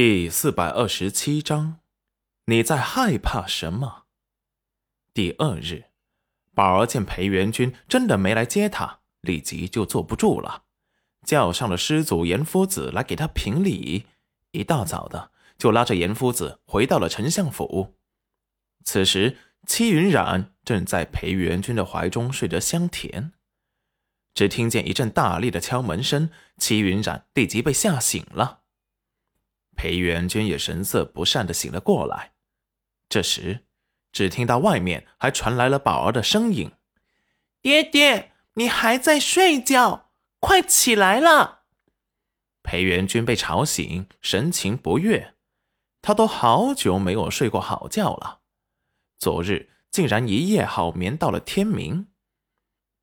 第四百二十七章，你在害怕什么？第二日，宝儿见裴元君真的没来接他，立即就坐不住了，叫上了师祖严夫子来给他评理。一大早的，就拉着严夫子回到了丞相府。此时，戚云染正在裴元君的怀中睡得香甜，只听见一阵大力的敲门声，戚云染立即被吓醒了。裴元君也神色不善的醒了过来，这时，只听到外面还传来了宝儿的声音：“爹爹，你还在睡觉？快起来了！”裴元君被吵醒，神情不悦，他都好久没有睡过好觉了，昨日竟然一夜好眠到了天明。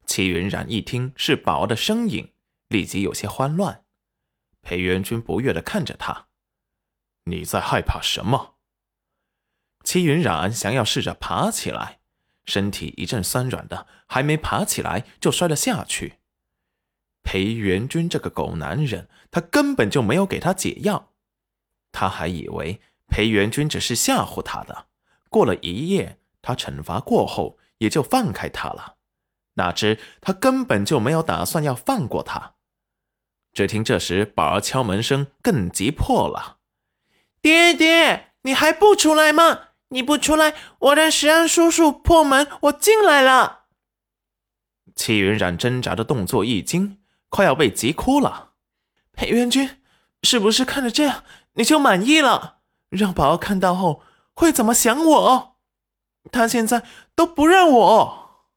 齐云染一听是宝儿的声音，立即有些慌乱。裴元君不悦的看着他。你在害怕什么？齐云染想要试着爬起来，身体一阵酸软的，还没爬起来就摔了下去。裴元君这个狗男人，他根本就没有给他解药，他还以为裴元君只是吓唬他的，过了一夜，他惩罚过后也就放开他了。哪知他根本就没有打算要放过他。只听这时宝儿敲门声更急迫了。爹爹，你还不出来吗？你不出来，我让石安叔叔破门，我进来了。戚云染挣扎的动作一惊，快要被急哭了。裴元君，是不是看着这样你就满意了？让宝儿看到后会怎么想我？他现在都不认我。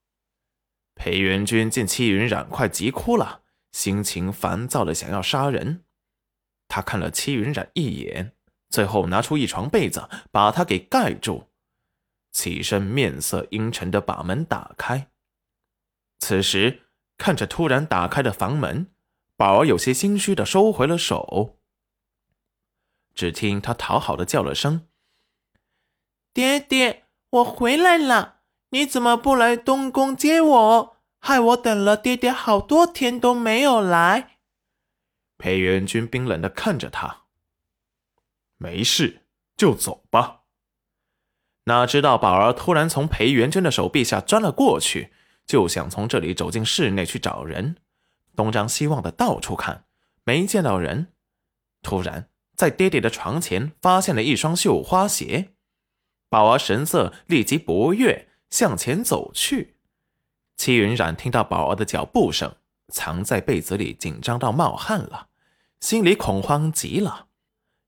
裴元君见戚云染快急哭了，心情烦躁的想要杀人。他看了戚云染一眼。最后拿出一床被子，把他给盖住，起身面色阴沉的把门打开。此时看着突然打开的房门，宝儿有些心虚的收回了手。只听他讨好的叫了声：“爹爹，我回来了，你怎么不来东宫接我？害我等了爹爹好多天都没有来。”裴元君冰冷的看着他。没事，就走吧。哪知道宝儿突然从裴元君的手臂下钻了过去，就想从这里走进室内去找人，东张西望的到处看，没见到人。突然在爹爹的床前发现了一双绣花鞋，宝儿神色立即不悦，向前走去。戚云染听到宝儿的脚步声，藏在被子里，紧张到冒汗了，心里恐慌极了。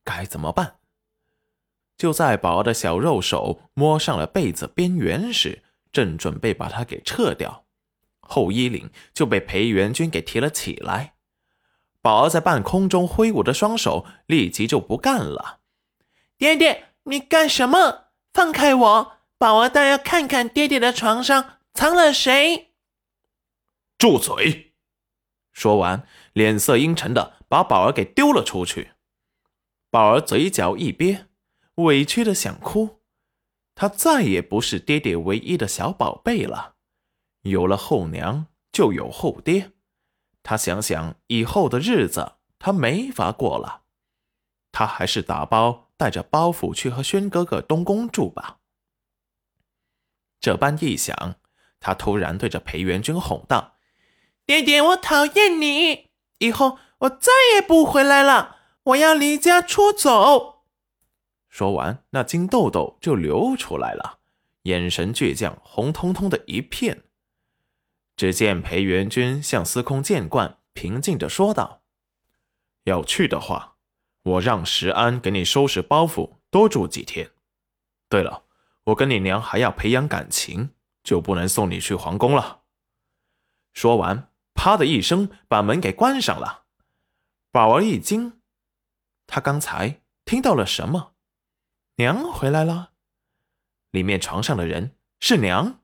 该怎么办？就在宝儿的小肉手摸上了被子边缘时，正准备把它给撤掉，后衣领就被裴元军给提了起来。宝儿在半空中挥舞着双手，立即就不干了：“爹爹，你干什么？放开我！宝儿倒要看看爹爹的床上藏了谁。”住嘴！说完，脸色阴沉的把宝儿给丢了出去。宝儿嘴角一憋，委屈的想哭。他再也不是爹爹唯一的小宝贝了，有了后娘就有后爹。他想想以后的日子，他没法过了。他还是打包带着包袱去和轩哥哥东宫住吧。这般一想，他突然对着裴元君吼道：“爹爹，我讨厌你，以后我再也不回来了。”我要离家出走。说完，那金豆豆就流出来了，眼神倔强，红彤彤的一片。只见裴元君向司空见惯，平静的说道：“要去的话，我让石安给你收拾包袱，多住几天。对了，我跟你娘还要培养感情，就不能送你去皇宫了。”说完，啪的一声把门给关上了。宝儿一惊。他刚才听到了什么？娘回来了，里面床上的人是娘。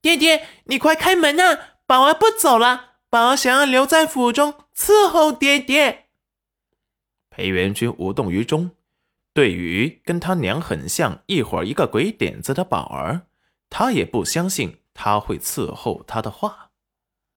爹爹，你快开门啊！宝儿不走了，宝儿想要留在府中伺候爹爹。裴元君无动于衷，对于跟他娘很像、一会儿一个鬼点子的宝儿，他也不相信他会伺候他的话。